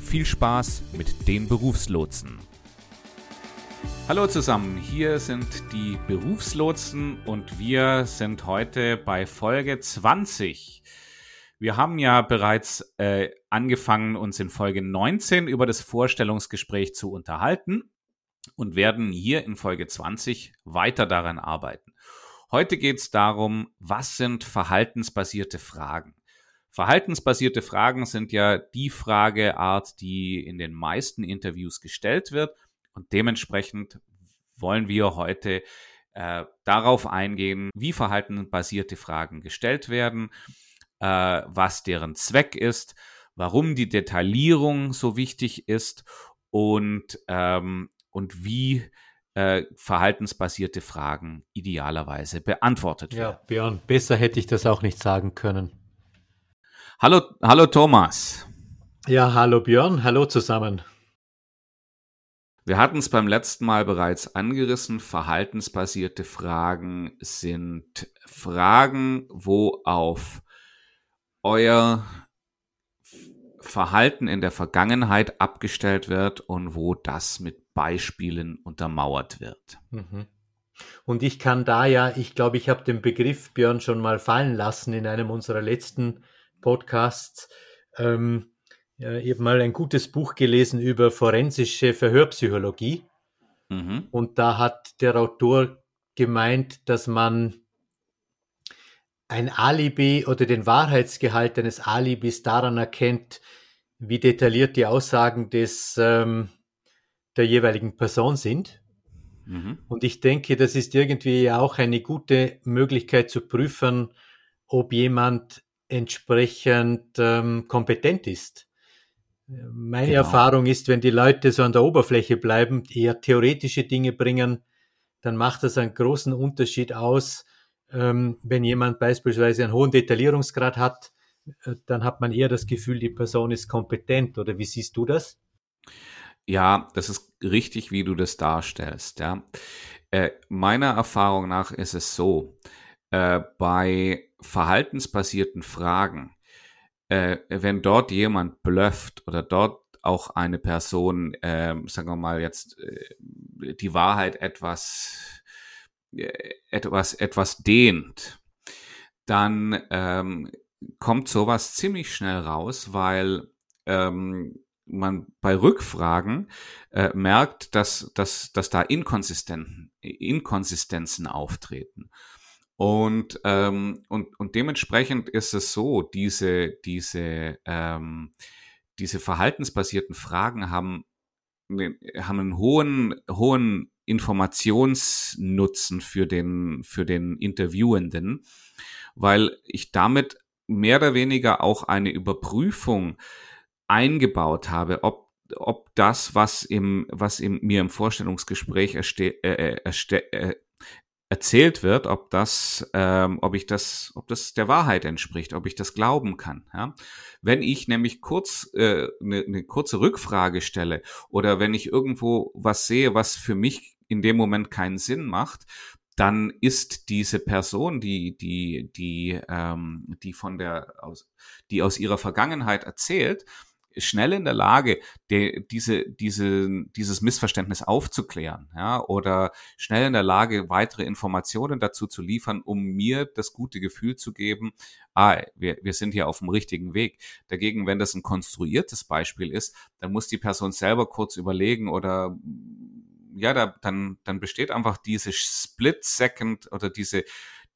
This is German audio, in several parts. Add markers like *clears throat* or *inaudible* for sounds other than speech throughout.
viel Spaß mit den Berufslotsen. Hallo zusammen, hier sind die Berufslotsen und wir sind heute bei Folge 20. Wir haben ja bereits äh, angefangen, uns in Folge 19 über das Vorstellungsgespräch zu unterhalten und werden hier in Folge 20 weiter daran arbeiten. Heute geht es darum, was sind verhaltensbasierte Fragen? Verhaltensbasierte Fragen sind ja die Frageart, die in den meisten Interviews gestellt wird. Und dementsprechend wollen wir heute äh, darauf eingehen, wie verhaltensbasierte Fragen gestellt werden, äh, was deren Zweck ist, warum die Detaillierung so wichtig ist und, ähm, und wie äh, verhaltensbasierte Fragen idealerweise beantwortet werden. Ja, Björn, besser hätte ich das auch nicht sagen können. Hallo, hallo Thomas. Ja, hallo Björn, hallo zusammen. Wir hatten es beim letzten Mal bereits angerissen. Verhaltensbasierte Fragen sind Fragen, wo auf euer Verhalten in der Vergangenheit abgestellt wird und wo das mit Beispielen untermauert wird. Mhm. Und ich kann da ja, ich glaube, ich habe den Begriff Björn schon mal fallen lassen in einem unserer letzten Podcasts. Ähm, ja, ich habe mal ein gutes Buch gelesen über forensische Verhörpsychologie. Mhm. Und da hat der Autor gemeint, dass man ein Alibi oder den Wahrheitsgehalt eines Alibis daran erkennt, wie detailliert die Aussagen des, ähm, der jeweiligen Person sind. Mhm. Und ich denke, das ist irgendwie auch eine gute Möglichkeit zu prüfen, ob jemand entsprechend ähm, kompetent ist. Meine genau. Erfahrung ist, wenn die Leute so an der Oberfläche bleiben, eher theoretische Dinge bringen, dann macht das einen großen Unterschied aus. Ähm, wenn jemand beispielsweise einen hohen Detaillierungsgrad hat, äh, dann hat man eher das Gefühl, die Person ist kompetent. Oder wie siehst du das? Ja, das ist richtig, wie du das darstellst. Ja. Äh, meiner Erfahrung nach ist es so, äh, bei verhaltensbasierten Fragen, äh, wenn dort jemand blufft oder dort auch eine Person, äh, sagen wir mal jetzt, äh, die Wahrheit etwas, äh, etwas, etwas dehnt, dann ähm, kommt sowas ziemlich schnell raus, weil ähm, man bei Rückfragen äh, merkt, dass, dass, dass da Inkonsistenzen, Inkonsistenzen auftreten. Und, ähm, und, und dementsprechend ist es so, diese, diese, ähm, diese verhaltensbasierten Fragen haben, ne, haben einen hohen, hohen Informationsnutzen für den, für den Interviewenden, weil ich damit mehr oder weniger auch eine Überprüfung eingebaut habe, ob ob das, was im, was im, mir im Vorstellungsgespräch erste, äh, äh erste, äh, erzählt wird, ob das, ähm, ob ich das, ob das der Wahrheit entspricht, ob ich das glauben kann. Ja? Wenn ich nämlich kurz äh, eine, eine kurze Rückfrage stelle oder wenn ich irgendwo was sehe, was für mich in dem Moment keinen Sinn macht, dann ist diese Person, die, die, die, ähm, die von der, aus, die aus ihrer Vergangenheit erzählt, schnell in der Lage, de, diese, diese, dieses Missverständnis aufzuklären, ja, oder schnell in der Lage, weitere Informationen dazu zu liefern, um mir das gute Gefühl zu geben, ah, wir, wir sind hier auf dem richtigen Weg. Dagegen, wenn das ein konstruiertes Beispiel ist, dann muss die Person selber kurz überlegen oder ja, da, dann, dann besteht einfach diese Split Second oder diese,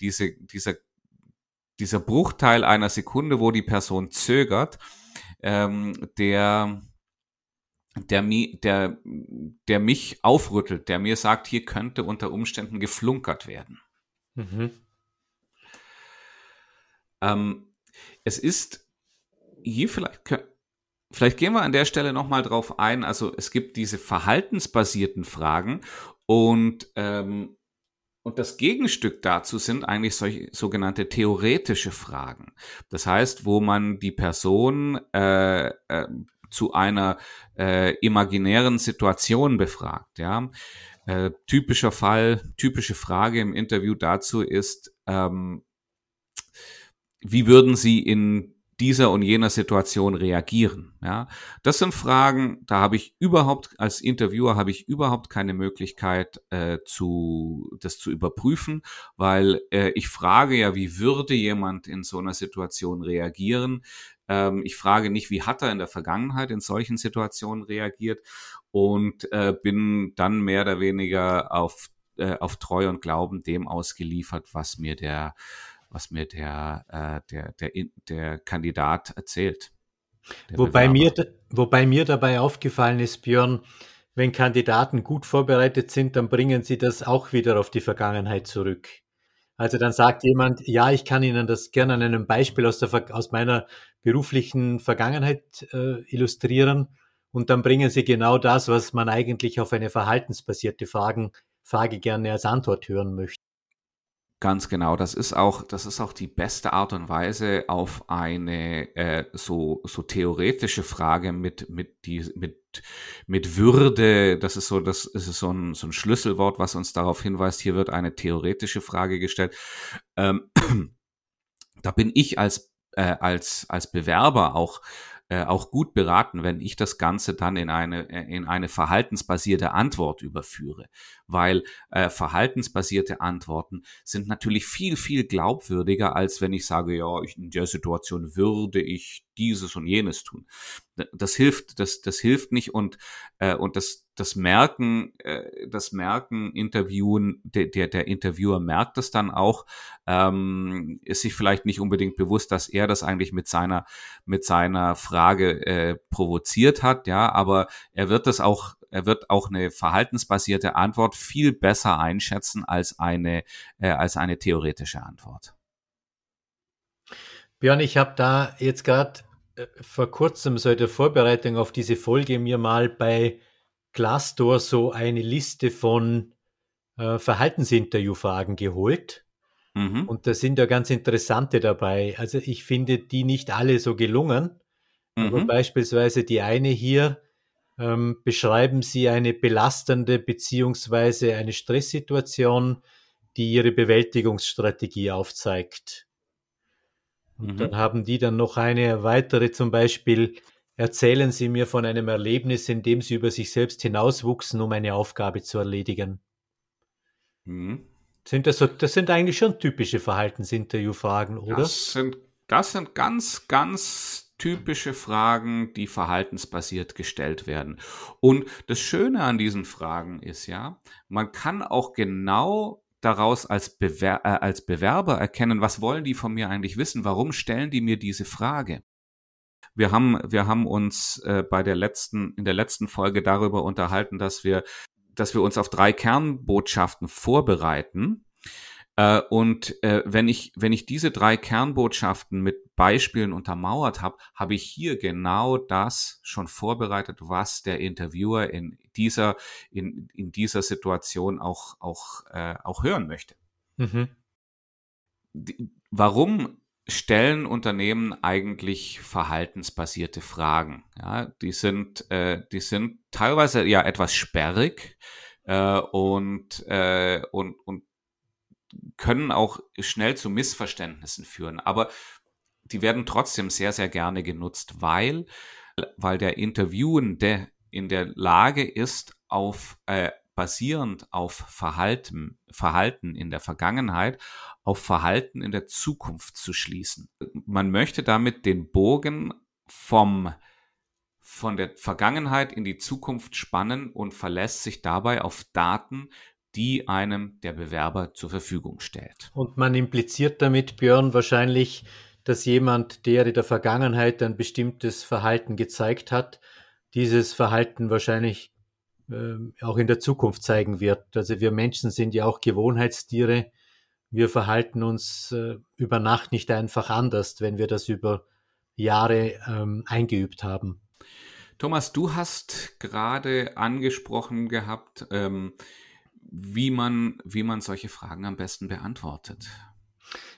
diese, dieser, dieser Bruchteil einer Sekunde, wo die Person zögert, ähm, der, der, der, der mich aufrüttelt, der mir sagt, hier könnte unter Umständen geflunkert werden. Mhm. Ähm, es ist hier vielleicht, vielleicht gehen wir an der Stelle nochmal drauf ein. Also es gibt diese verhaltensbasierten Fragen und ähm, und das Gegenstück dazu sind eigentlich solche sogenannte theoretische Fragen. Das heißt, wo man die Person äh, äh, zu einer äh, imaginären Situation befragt. Ja, äh, typischer Fall, typische Frage im Interview dazu ist, ähm, wie würden Sie in dieser und jener Situation reagieren. Ja, das sind Fragen, da habe ich überhaupt als Interviewer habe ich überhaupt keine Möglichkeit äh, zu das zu überprüfen, weil äh, ich frage ja, wie würde jemand in so einer Situation reagieren? Ähm, ich frage nicht, wie hat er in der Vergangenheit in solchen Situationen reagiert und äh, bin dann mehr oder weniger auf äh, auf Treu und Glauben dem ausgeliefert, was mir der was mir der, äh, der, der, der Kandidat erzählt. Wobei mir, wobei mir dabei aufgefallen ist, Björn, wenn Kandidaten gut vorbereitet sind, dann bringen sie das auch wieder auf die Vergangenheit zurück. Also dann sagt jemand, ja, ich kann Ihnen das gerne an einem Beispiel aus, der, aus meiner beruflichen Vergangenheit äh, illustrieren. Und dann bringen Sie genau das, was man eigentlich auf eine verhaltensbasierte Fragen, Frage gerne als Antwort hören möchte. Ganz genau. Das ist auch, das ist auch die beste Art und Weise, auf eine äh, so, so theoretische Frage mit, mit, die, mit, mit Würde, das ist so, das ist so ein, so ein Schlüsselwort, was uns darauf hinweist, hier wird eine theoretische Frage gestellt. Ähm, *clears throat* da bin ich als, äh, als, als Bewerber auch äh, auch gut beraten, wenn ich das Ganze dann in eine, äh, in eine verhaltensbasierte Antwort überführe. Weil äh, verhaltensbasierte Antworten sind natürlich viel, viel glaubwürdiger, als wenn ich sage, ja, ich, in der Situation würde ich dieses und jenes tun. Das hilft, das, das hilft nicht und, äh, und das, das Merken, äh, das Merken, Interviewen, der, der, der Interviewer merkt es dann auch, ähm, ist sich vielleicht nicht unbedingt bewusst, dass er das eigentlich mit seiner, mit seiner Frage äh, provoziert hat, ja, aber er wird das auch, er wird auch eine verhaltensbasierte Antwort viel besser einschätzen als eine, äh, als eine theoretische Antwort. Björn, ich habe da jetzt gerade äh, vor kurzem so in der Vorbereitung auf diese Folge mir mal bei Glassdoor so eine Liste von äh, Verhaltensinterviewfragen geholt. Mhm. Und da sind ja ganz interessante dabei. Also ich finde die nicht alle so gelungen, mhm. aber beispielsweise die eine hier, ähm, beschreiben Sie eine belastende beziehungsweise eine Stresssituation, die Ihre Bewältigungsstrategie aufzeigt. Und mhm. dann haben die dann noch eine weitere zum Beispiel, Erzählen Sie mir von einem Erlebnis, in dem Sie über sich selbst hinauswuchsen, um eine Aufgabe zu erledigen. Mhm. Sind das, so, das sind eigentlich schon typische Verhaltensinterviewfragen, oder? Das sind, das sind ganz, ganz typische Fragen, die verhaltensbasiert gestellt werden. Und das Schöne an diesen Fragen ist ja, man kann auch genau daraus als, Bewer äh, als Bewerber erkennen, was wollen die von mir eigentlich wissen? Warum stellen die mir diese Frage? Wir haben, wir haben uns äh, bei der letzten, in der letzten Folge darüber unterhalten, dass wir, dass wir uns auf drei Kernbotschaften vorbereiten. Äh, und äh, wenn ich, wenn ich diese drei Kernbotschaften mit Beispielen untermauert habe, habe ich hier genau das schon vorbereitet, was der Interviewer in dieser, in, in dieser Situation auch, auch, äh, auch hören möchte. Mhm. Die, warum stellen Unternehmen eigentlich verhaltensbasierte Fragen. Ja, die sind, äh, die sind teilweise ja etwas sperrig äh, und, äh, und, und können auch schnell zu Missverständnissen führen. Aber die werden trotzdem sehr, sehr gerne genutzt, weil, weil der Interviewende in der Lage ist, auf äh, basierend auf Verhalten, Verhalten in der Vergangenheit auf Verhalten in der Zukunft zu schließen. Man möchte damit den Bogen vom von der Vergangenheit in die Zukunft spannen und verlässt sich dabei auf Daten, die einem der Bewerber zur Verfügung stellt. Und man impliziert damit, Björn, wahrscheinlich, dass jemand, der in der Vergangenheit ein bestimmtes Verhalten gezeigt hat, dieses Verhalten wahrscheinlich äh, auch in der Zukunft zeigen wird. Also wir Menschen sind ja auch Gewohnheitstiere wir verhalten uns äh, über Nacht nicht einfach anders, wenn wir das über Jahre ähm, eingeübt haben. Thomas, du hast gerade angesprochen gehabt, ähm, wie, man, wie man solche Fragen am besten beantwortet.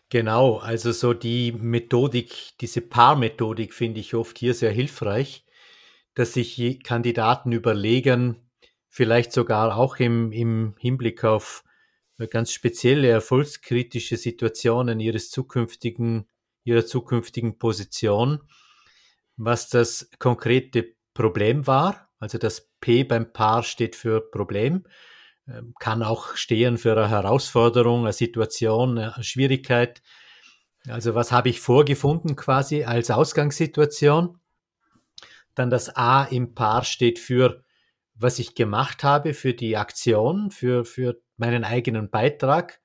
Genau, also so die Methodik, diese Paarmethodik finde ich oft hier sehr hilfreich, dass sich Kandidaten überlegen, vielleicht sogar auch im, im Hinblick auf ganz spezielle erfolgskritische Situationen ihres zukünftigen, ihrer zukünftigen Position, was das konkrete Problem war. Also das P beim Paar steht für Problem, kann auch stehen für eine Herausforderung, eine Situation, eine Schwierigkeit. Also was habe ich vorgefunden quasi als Ausgangssituation? Dann das A im Paar steht für was ich gemacht habe, für die Aktion, für, für meinen eigenen Beitrag.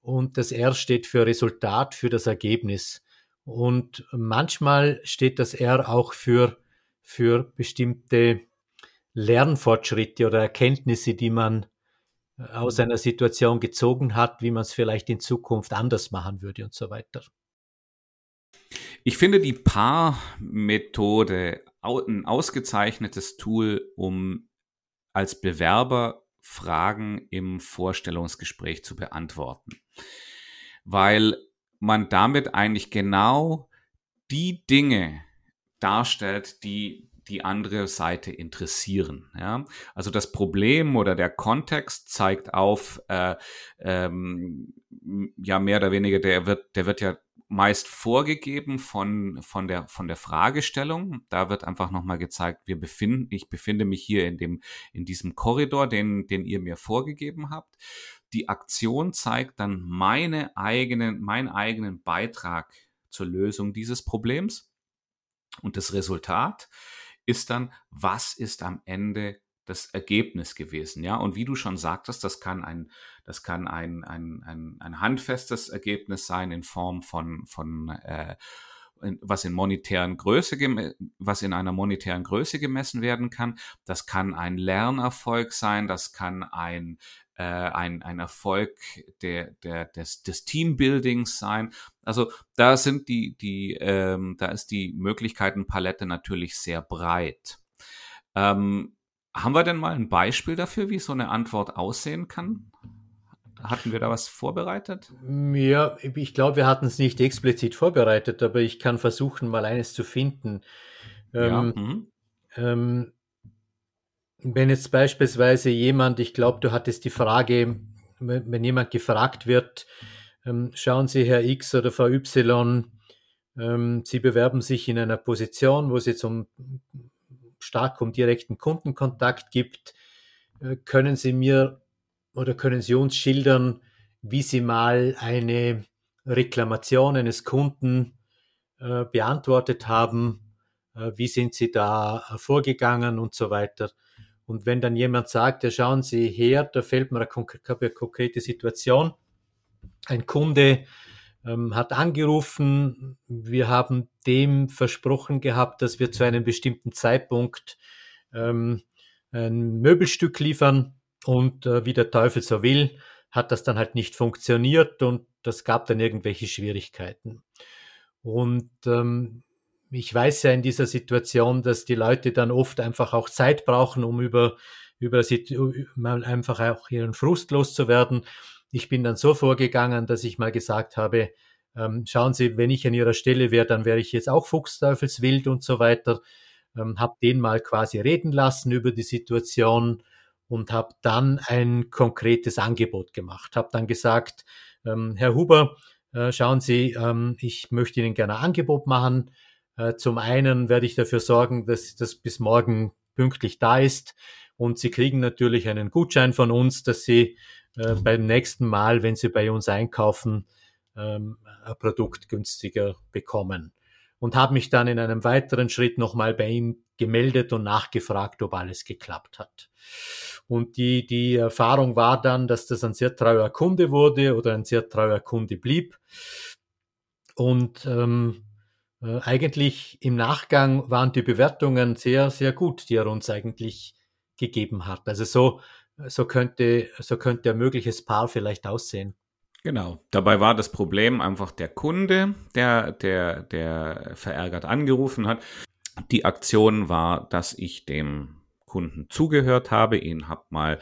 Und das R steht für Resultat, für das Ergebnis. Und manchmal steht das R auch für für bestimmte Lernfortschritte oder Erkenntnisse, die man äh, aus einer Situation gezogen hat, wie man es vielleicht in Zukunft anders machen würde und so weiter. Ich finde die Paar-Methode ein ausgezeichnetes Tool, um als Bewerber Fragen im Vorstellungsgespräch zu beantworten, weil man damit eigentlich genau die Dinge, darstellt, die die andere Seite interessieren. Ja? Also das Problem oder der Kontext zeigt auf, äh, ähm, ja mehr oder weniger, der wird, der wird ja meist vorgegeben von, von, der, von der Fragestellung. Da wird einfach nochmal gezeigt, wir befinden, ich befinde mich hier in, dem, in diesem Korridor, den, den ihr mir vorgegeben habt. Die Aktion zeigt dann meine eigenen, meinen eigenen Beitrag zur Lösung dieses Problems. Und das Resultat ist dann, was ist am Ende das Ergebnis gewesen, ja. Und wie du schon sagtest, das kann ein, das kann ein, ein, ein, ein handfestes Ergebnis sein in Form von, von äh, was in monetären Größe, was in einer monetären Größe gemessen werden kann. Das kann ein Lernerfolg sein, das kann ein äh, ein, ein Erfolg der, der, des, des Teambuildings sein. Also da sind die, die, ähm, da ist die Möglichkeitenpalette natürlich sehr breit. Ähm, haben wir denn mal ein Beispiel dafür, wie so eine Antwort aussehen kann? Hatten wir da was vorbereitet? Ja, ich glaube, wir hatten es nicht explizit vorbereitet, aber ich kann versuchen, mal eines zu finden. Ja. Ähm, mhm. ähm, wenn jetzt beispielsweise jemand, ich glaube, du hattest die Frage, wenn jemand gefragt wird, ähm, schauen Sie, Herr X oder Frau Y, ähm, Sie bewerben sich in einer Position, wo es jetzt um stark um direkten Kundenkontakt gibt. Äh, können Sie mir oder können Sie uns schildern, wie Sie mal eine Reklamation eines Kunden äh, beantwortet haben? Äh, wie sind Sie da vorgegangen und so weiter? Und wenn dann jemand sagt, ja schauen Sie her, da fällt mir eine, konkrete Situation. Ein Kunde ähm, hat angerufen, wir haben dem versprochen gehabt, dass wir zu einem bestimmten Zeitpunkt ähm, ein Möbelstück liefern und äh, wie der Teufel so will, hat das dann halt nicht funktioniert und das gab dann irgendwelche Schwierigkeiten. Und ähm, ich weiß ja in dieser Situation, dass die Leute dann oft einfach auch Zeit brauchen, um über, über mal einfach auch ihren Frust loszuwerden. Ich bin dann so vorgegangen, dass ich mal gesagt habe, ähm, schauen Sie, wenn ich an Ihrer Stelle wäre, dann wäre ich jetzt auch Fuchsteufelswild und so weiter. Ähm, habe den mal quasi reden lassen über die Situation und habe dann ein konkretes Angebot gemacht. Habe dann gesagt, ähm, Herr Huber, äh, schauen Sie, ähm, ich möchte Ihnen gerne ein Angebot machen. Äh, zum einen werde ich dafür sorgen, dass das bis morgen pünktlich da ist. Und Sie kriegen natürlich einen Gutschein von uns, dass Sie äh, beim nächsten Mal, wenn Sie bei uns einkaufen, ähm, ein Produkt günstiger bekommen. Und habe mich dann in einem weiteren Schritt nochmal bei ihm gemeldet und nachgefragt, ob alles geklappt hat. Und die, die Erfahrung war dann, dass das ein sehr treuer Kunde wurde oder ein sehr treuer Kunde blieb. Und ähm, äh, eigentlich im Nachgang waren die Bewertungen sehr, sehr gut, die er uns eigentlich gegeben hat. Also so, so könnte, so könnte ein mögliches Paar vielleicht aussehen. Genau. Dabei war das Problem einfach der Kunde, der, der, der verärgert angerufen hat. Die Aktion war, dass ich dem Kunden zugehört habe, ihn hab mal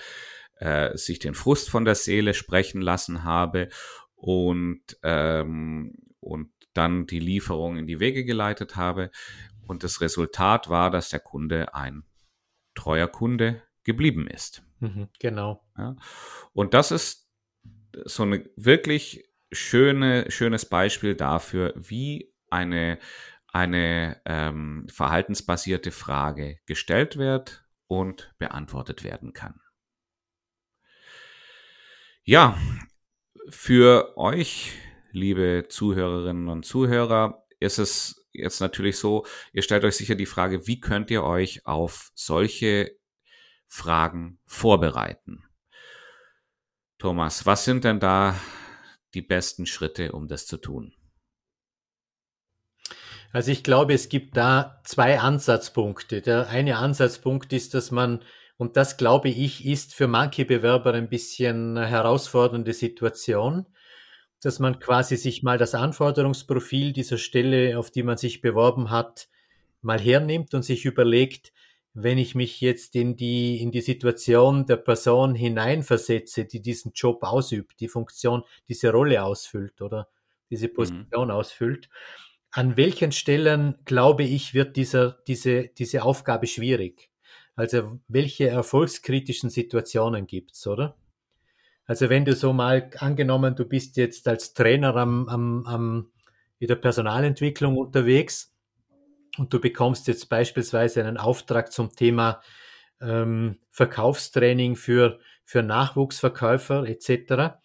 äh, sich den Frust von der Seele sprechen lassen habe und, ähm, und dann die Lieferung in die Wege geleitet habe. Und das Resultat war, dass der Kunde ein treuer Kunde geblieben ist. Mhm, genau. Ja. Und das ist so eine wirklich schöne, schönes Beispiel dafür, wie eine, eine ähm, verhaltensbasierte Frage gestellt wird und beantwortet werden kann. Ja, für euch, liebe Zuhörerinnen und Zuhörer, ist es jetzt natürlich so, ihr stellt euch sicher die Frage, wie könnt ihr euch auf solche Fragen vorbereiten? Thomas, was sind denn da die besten Schritte, um das zu tun? Also ich glaube, es gibt da zwei Ansatzpunkte. Der eine Ansatzpunkt ist, dass man, und das glaube ich, ist für manche Bewerber ein bisschen herausfordernde Situation, dass man quasi sich mal das Anforderungsprofil dieser Stelle, auf die man sich beworben hat, mal hernimmt und sich überlegt, wenn ich mich jetzt in die, in die Situation der Person hineinversetze, die diesen Job ausübt, die Funktion, diese Rolle ausfüllt oder diese mhm. Position mhm. ausfüllt, an welchen Stellen, glaube ich, wird dieser, diese, diese Aufgabe schwierig? Also welche erfolgskritischen Situationen gibt's, oder? Also wenn du so mal angenommen, du bist jetzt als Trainer am, am, am, in der Personalentwicklung unterwegs und du bekommst jetzt beispielsweise einen Auftrag zum Thema ähm, Verkaufstraining für, für Nachwuchsverkäufer etc.,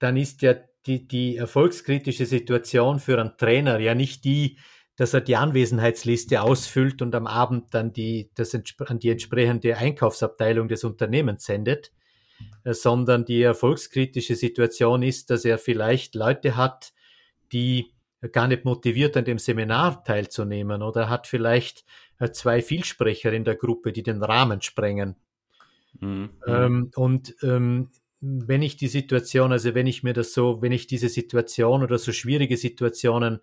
dann ist ja die, die erfolgskritische Situation für einen Trainer ja nicht die, dass er die Anwesenheitsliste ausfüllt und am Abend dann die, das an die entsprechende Einkaufsabteilung des Unternehmens sendet, sondern die erfolgskritische Situation ist, dass er vielleicht Leute hat, die gar nicht motiviert an dem Seminar teilzunehmen oder hat vielleicht äh, zwei Vielsprecher in der Gruppe, die den Rahmen sprengen. Mhm. Ähm, und ähm, wenn ich die Situation, also wenn ich mir das so, wenn ich diese Situation oder so schwierige Situationen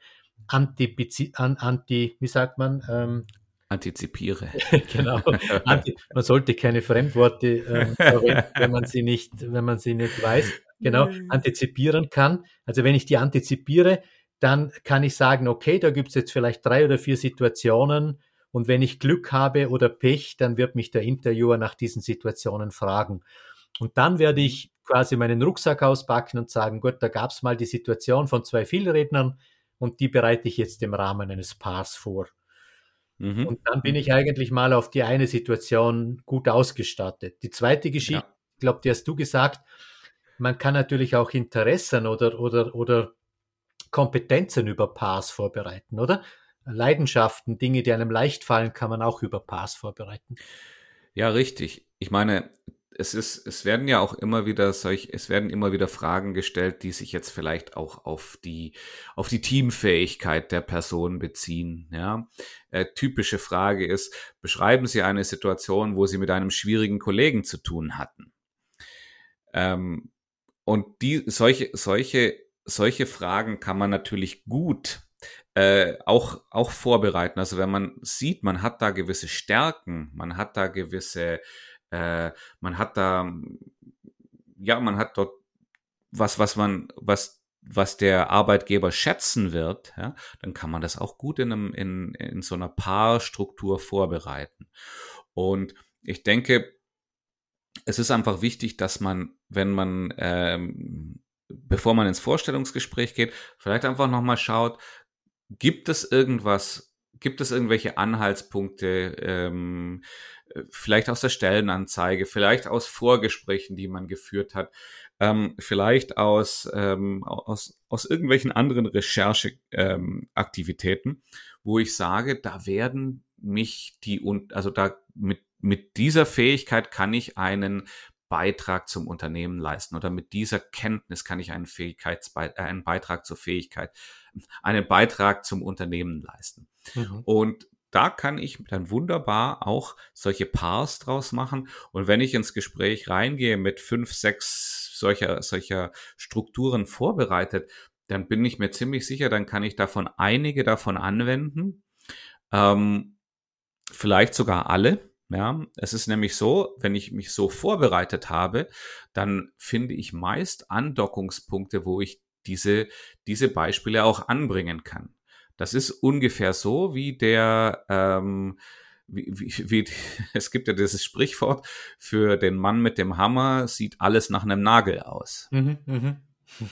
anti, anti wie sagt man, ähm, Antizipiere. *laughs* genau. Anti, man sollte keine Fremdworte äh, verwenden, *laughs* wenn man sie nicht, wenn man sie nicht weiß. Genau, antizipieren kann. Also wenn ich die antizipiere, dann kann ich sagen, okay, da gibt es jetzt vielleicht drei oder vier Situationen und wenn ich Glück habe oder Pech, dann wird mich der Interviewer nach diesen Situationen fragen. Und dann werde ich quasi meinen Rucksack auspacken und sagen, gut, da gab es mal die Situation von zwei Vielrednern und die bereite ich jetzt im Rahmen eines Paars vor. Mhm. Und dann bin ich eigentlich mal auf die eine Situation gut ausgestattet. Die zweite Geschichte, ja. ich glaube, die hast du gesagt, man kann natürlich auch Interessen oder, oder, oder Kompetenzen über Paars vorbereiten, oder? Leidenschaften, Dinge, die einem leicht fallen, kann man auch über Paars vorbereiten. Ja, richtig. Ich meine, es ist, es werden ja auch immer wieder solch, es werden immer wieder Fragen gestellt, die sich jetzt vielleicht auch auf die, auf die Teamfähigkeit der Person beziehen. Ja, äh, typische Frage ist: Beschreiben Sie eine Situation, wo Sie mit einem schwierigen Kollegen zu tun hatten. Ähm, und die solche, solche, solche Fragen kann man natürlich gut äh, auch, auch vorbereiten. Also wenn man sieht, man hat da gewisse Stärken, man hat da gewisse äh, man hat da, ja, man hat dort was, was man, was, was der Arbeitgeber schätzen wird, ja, dann kann man das auch gut in, einem, in, in so einer Paarstruktur vorbereiten. Und ich denke, es ist einfach wichtig, dass man, wenn man, ähm, bevor man ins Vorstellungsgespräch geht, vielleicht einfach nochmal schaut, gibt es irgendwas, gibt es irgendwelche Anhaltspunkte, ähm, vielleicht aus der Stellenanzeige, vielleicht aus Vorgesprächen, die man geführt hat, ähm, vielleicht aus, ähm, aus, aus irgendwelchen anderen Rechercheaktivitäten, ähm, wo ich sage, da werden mich die, also da mit, mit dieser Fähigkeit kann ich einen Beitrag zum Unternehmen leisten oder mit dieser Kenntnis kann ich einen Fähigkeitsbe äh, einen Beitrag zur Fähigkeit, einen Beitrag zum Unternehmen leisten. Mhm. Und da kann ich dann wunderbar auch solche Pars draus machen. Und wenn ich ins Gespräch reingehe mit fünf, sechs solcher, solcher Strukturen vorbereitet, dann bin ich mir ziemlich sicher, dann kann ich davon einige davon anwenden. Ähm, vielleicht sogar alle. Ja, es ist nämlich so, wenn ich mich so vorbereitet habe, dann finde ich meist Andockungspunkte, wo ich diese, diese Beispiele auch anbringen kann. Das ist ungefähr so wie der, ähm, wie, wie, wie, *laughs* es gibt ja dieses Sprichwort, für den Mann mit dem Hammer sieht alles nach einem Nagel aus. Mhm, mh.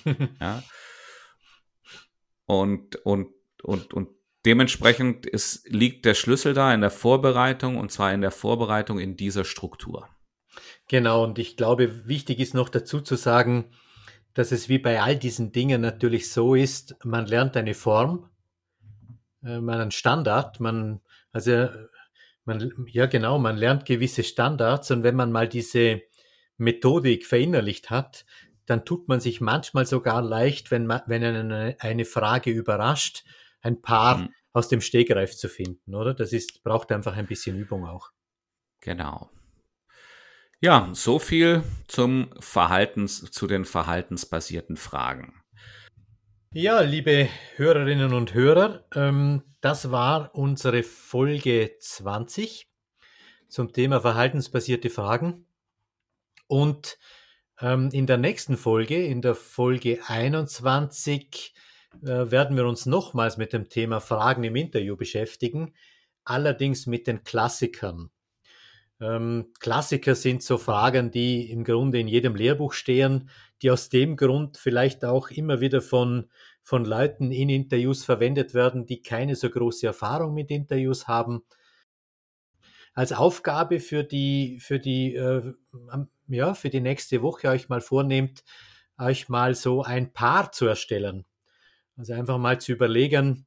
*laughs* ja. Und, und, und, und dementsprechend ist, liegt der Schlüssel da in der Vorbereitung und zwar in der Vorbereitung in dieser Struktur. Genau, und ich glaube, wichtig ist noch dazu zu sagen, dass es wie bei all diesen Dingen natürlich so ist, man lernt eine Form, äh, man einen Standard, man, also man, ja genau, man lernt gewisse Standards und wenn man mal diese Methodik verinnerlicht hat, dann tut man sich manchmal sogar leicht, wenn man, wenn eine, eine Frage überrascht, ein paar mhm. aus dem Stegreif zu finden, oder? Das ist, braucht einfach ein bisschen Übung auch. Genau. Ja, so viel zum Verhaltens, zu den verhaltensbasierten Fragen. Ja, liebe Hörerinnen und Hörer, ähm, das war unsere Folge 20 zum Thema verhaltensbasierte Fragen. Und ähm, in der nächsten Folge, in der Folge 21, äh, werden wir uns nochmals mit dem Thema Fragen im Interview beschäftigen, allerdings mit den Klassikern. Ähm, Klassiker sind so Fragen, die im Grunde in jedem Lehrbuch stehen, die aus dem Grund vielleicht auch immer wieder von, von Leuten in Interviews verwendet werden, die keine so große Erfahrung mit Interviews haben. Als Aufgabe für die, für die, äh, ja, für die nächste Woche euch mal vornehmt, euch mal so ein Paar zu erstellen. Also einfach mal zu überlegen,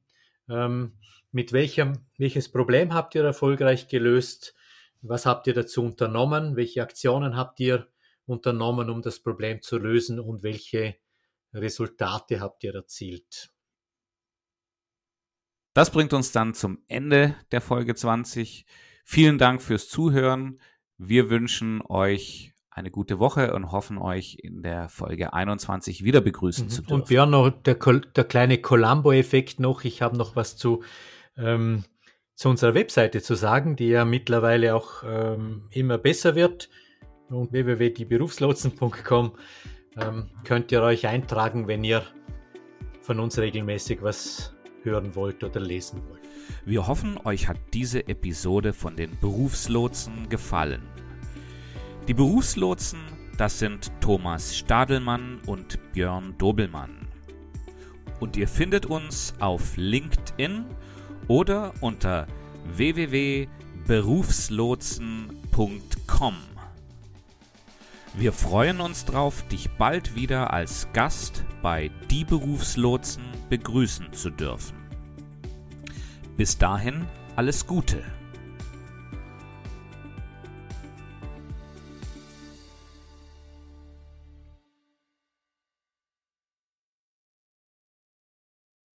ähm, mit welchem, welches Problem habt ihr erfolgreich gelöst? Was habt ihr dazu unternommen? Welche Aktionen habt ihr unternommen, um das Problem zu lösen? Und welche Resultate habt ihr erzielt? Das bringt uns dann zum Ende der Folge 20. Vielen Dank fürs Zuhören. Wir wünschen euch eine gute Woche und hoffen euch in der Folge 21 wieder begrüßen mhm. zu dürfen. Und wir haben noch der, der kleine Columbo-Effekt noch. Ich habe noch was zu ähm, zu unserer Webseite zu sagen, die ja mittlerweile auch ähm, immer besser wird. Und www.dieberufslotsen.com ähm, könnt ihr euch eintragen, wenn ihr von uns regelmäßig was hören wollt oder lesen wollt. Wir hoffen, euch hat diese Episode von den Berufslotsen gefallen. Die Berufslotsen, das sind Thomas Stadelmann und Björn Dobelmann. Und ihr findet uns auf LinkedIn oder unter www.berufslotsen.com. Wir freuen uns darauf, dich bald wieder als Gast bei Die Berufslotsen begrüßen zu dürfen. Bis dahin alles Gute.